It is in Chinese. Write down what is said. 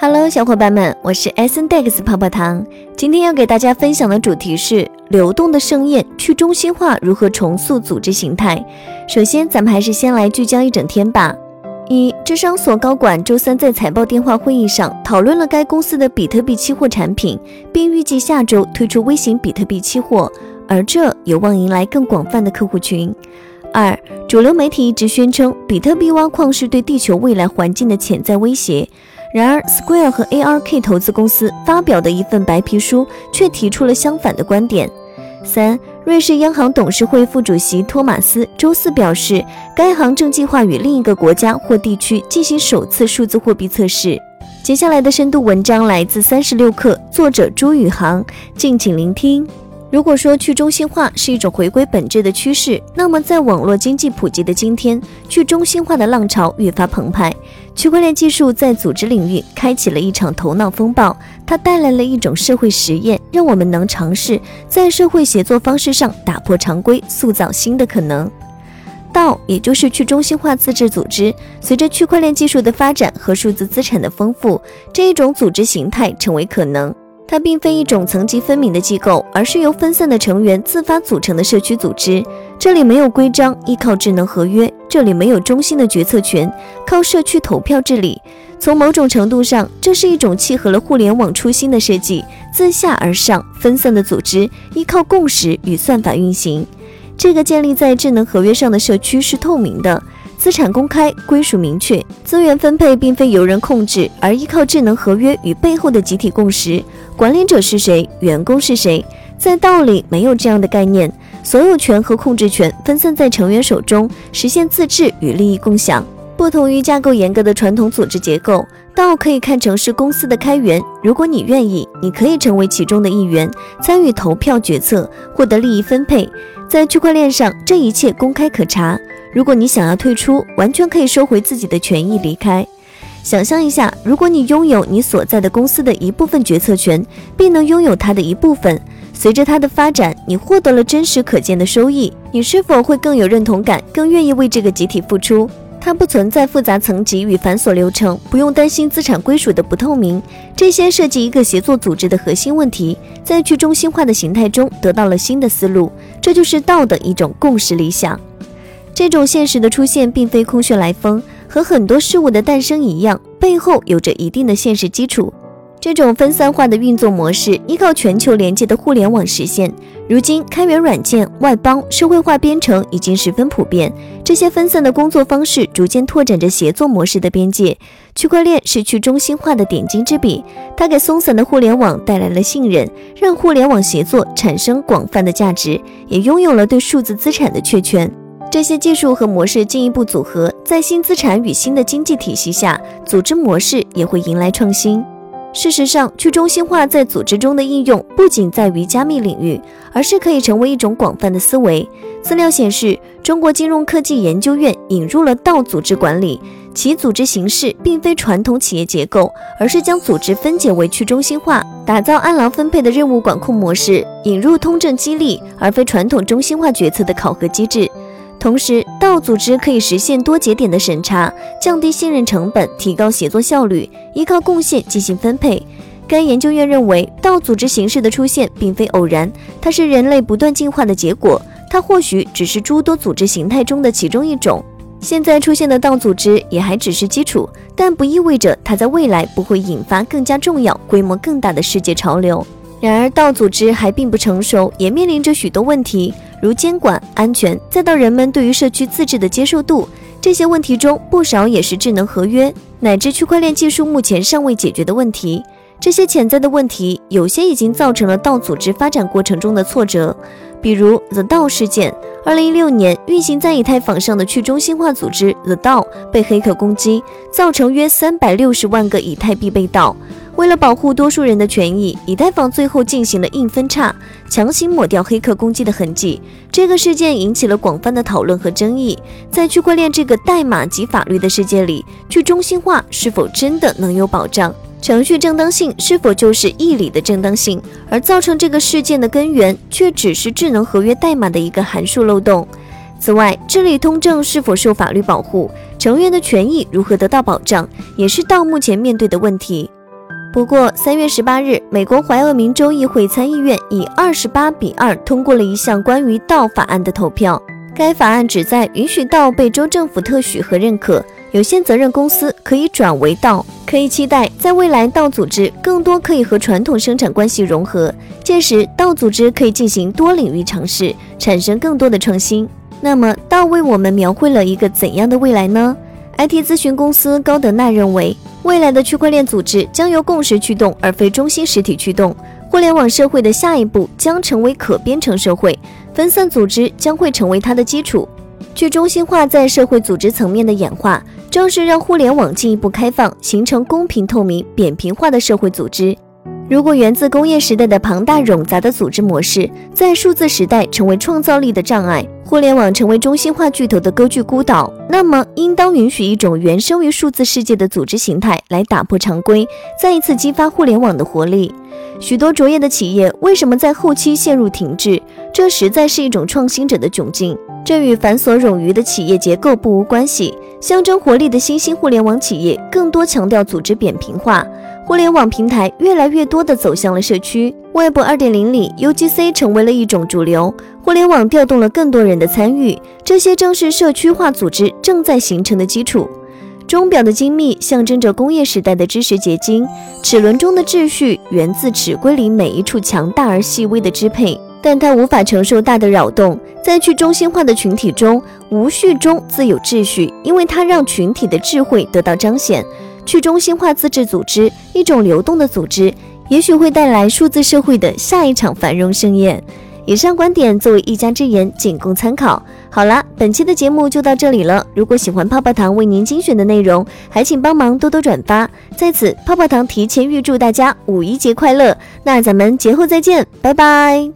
Hello，小伙伴们，我是 S N Dex 泡泡糖。今天要给大家分享的主题是流动的盛宴，去中心化如何重塑组织形态。首先，咱们还是先来聚焦一整天吧。一，智商所高管周三在财报电话会议上讨论了该公司的比特币期货产品，并预计下周推出微型比特币期货，而这有望迎来更广泛的客户群。二，主流媒体一直宣称比特币挖矿是对地球未来环境的潜在威胁。然而，Square 和 ARK 投资公司发表的一份白皮书却提出了相反的观点。三，瑞士央行董事会副主席托马斯周四表示，该行正计划与另一个国家或地区进行首次数字货币测试。接下来的深度文章来自三十六氪，作者朱宇航，敬请聆听。如果说去中心化是一种回归本质的趋势，那么在网络经济普及的今天，去中心化的浪潮愈发澎湃。区块链技术在组织领域开启了一场头脑风暴，它带来了一种社会实验，让我们能尝试在社会协作方式上打破常规，塑造新的可能。道，也就是去中心化自治组织，随着区块链技术的发展和数字资产的丰富，这一种组织形态成为可能。它并非一种层级分明的机构，而是由分散的成员自发组成的社区组织。这里没有规章，依靠智能合约；这里没有中心的决策权，靠社区投票治理。从某种程度上，这是一种契合了互联网初心的设计：自下而上、分散的组织，依靠共识与算法运行。这个建立在智能合约上的社区是透明的。资产公开，归属明确，资源分配并非由人控制，而依靠智能合约与背后的集体共识。管理者是谁？员工是谁？在道里没有这样的概念，所有权和控制权分散在成员手中，实现自治与利益共享。不同于架构严格的传统组织结构，倒可以看成是公司的开源。如果你愿意，你可以成为其中的一员，参与投票决策，获得利益分配。在区块链上，这一切公开可查。如果你想要退出，完全可以收回自己的权益离开。想象一下，如果你拥有你所在的公司的一部分决策权，并能拥有它的一部分，随着它的发展，你获得了真实可见的收益，你是否会更有认同感，更愿意为这个集体付出？它不存在复杂层级与繁琐流程，不用担心资产归属的不透明，这些涉及一个协作组织的核心问题，在去中心化的形态中得到了新的思路，这就是道的一种共识理想。这种现实的出现并非空穴来风，和很多事物的诞生一样，背后有着一定的现实基础。这种分散化的运作模式依靠全球连接的互联网实现。如今，开源软件、外包、社会化编程已经十分普遍。这些分散的工作方式逐渐拓展着协作模式的边界。区块链是去中心化的点睛之笔，它给松散的互联网带来了信任，让互联网协作产生广泛的价值，也拥有了对数字资产的确权。这些技术和模式进一步组合，在新资产与新的经济体系下，组织模式也会迎来创新。事实上，去中心化在组织中的应用不仅在于加密领域，而是可以成为一种广泛的思维。资料显示，中国金融科技研究院引入了道组织管理，其组织形式并非传统企业结构，而是将组织分解为去中心化，打造按劳分配的任务管控模式，引入通证激励，而非传统中心化决策的考核机制。同时，道组织可以实现多节点的审查，降低信任成本，提高协作效率，依靠贡献进行分配。该研究院认为，道组织形式的出现并非偶然，它是人类不断进化的结果。它或许只是诸多组织形态中的其中一种。现在出现的道组织也还只是基础，但不意味着它在未来不会引发更加重要、规模更大的世界潮流。然而，道组织还并不成熟，也面临着许多问题。如监管、安全，再到人们对于社区自治的接受度，这些问题中不少也是智能合约乃至区块链技术目前尚未解决的问题。这些潜在的问题，有些已经造成了道组织发展过程中的挫折，比如 The DAO 事件。二零一六年，运行在以太坊上的去中心化组织 The DAO 被黑客攻击，造成约三百六十万个以太币被盗。为了保护多数人的权益，以太坊最后进行了硬分叉，强行抹掉黑客攻击的痕迹。这个事件引起了广泛的讨论和争议。在区块链这个代码及法律的世界里，去中心化是否真的能有保障？程序正当性是否就是义理的正当性？而造成这个事件的根源，却只是智能合约代码的一个函数漏洞。此外，治理通证是否受法律保护？成员的权益如何得到保障？也是到目前面对的问题。不过，三月十八日，美国怀俄明州议会参议院以二十八比二通过了一项关于道法案的投票。该法案旨在允许道被州政府特许和认可，有限责任公司可以转为道，可以期待在未来道组织更多可以和传统生产关系融合，届时道组织可以进行多领域尝试，产生更多的创新。那么，道为我们描绘了一个怎样的未来呢？IT 咨询公司高德纳认为。未来的区块链组织将由共识驱动，而非中心实体驱动。互联网社会的下一步将成为可编程社会，分散组织将会成为它的基础。去中心化在社会组织层面的演化，正是让互联网进一步开放，形成公平、透明、扁平化的社会组织。如果源自工业时代的庞大冗杂的组织模式，在数字时代成为创造力的障碍，互联网成为中心化巨头的割据孤岛，那么应当允许一种原生于数字世界的组织形态来打破常规，再一次激发互联网的活力。许多卓越的企业为什么在后期陷入停滞？这实在是一种创新者的窘境。这与繁琐冗余的企业结构不无关系。象征活力的新兴互联网企业更多强调组织扁平化。互联网平台越来越多地走向了社区，Web 2.0里，UGC 成为了一种主流。互联网调动了更多人的参与，这些正是社区化组织正在形成的基础。钟表的精密象征着工业时代的知识结晶，齿轮中的秩序源自齿规里每一处强大而细微的支配，但它无法承受大的扰动。在去中心化的群体中，无序中自有秩序，因为它让群体的智慧得到彰显。去中心化自治组织，一种流动的组织，也许会带来数字社会的下一场繁荣盛宴。以上观点作为一家之言，仅供参考。好了，本期的节目就到这里了。如果喜欢泡泡糖为您精选的内容，还请帮忙多多转发。在此，泡泡糖提前预祝大家五一节快乐。那咱们节后再见，拜拜。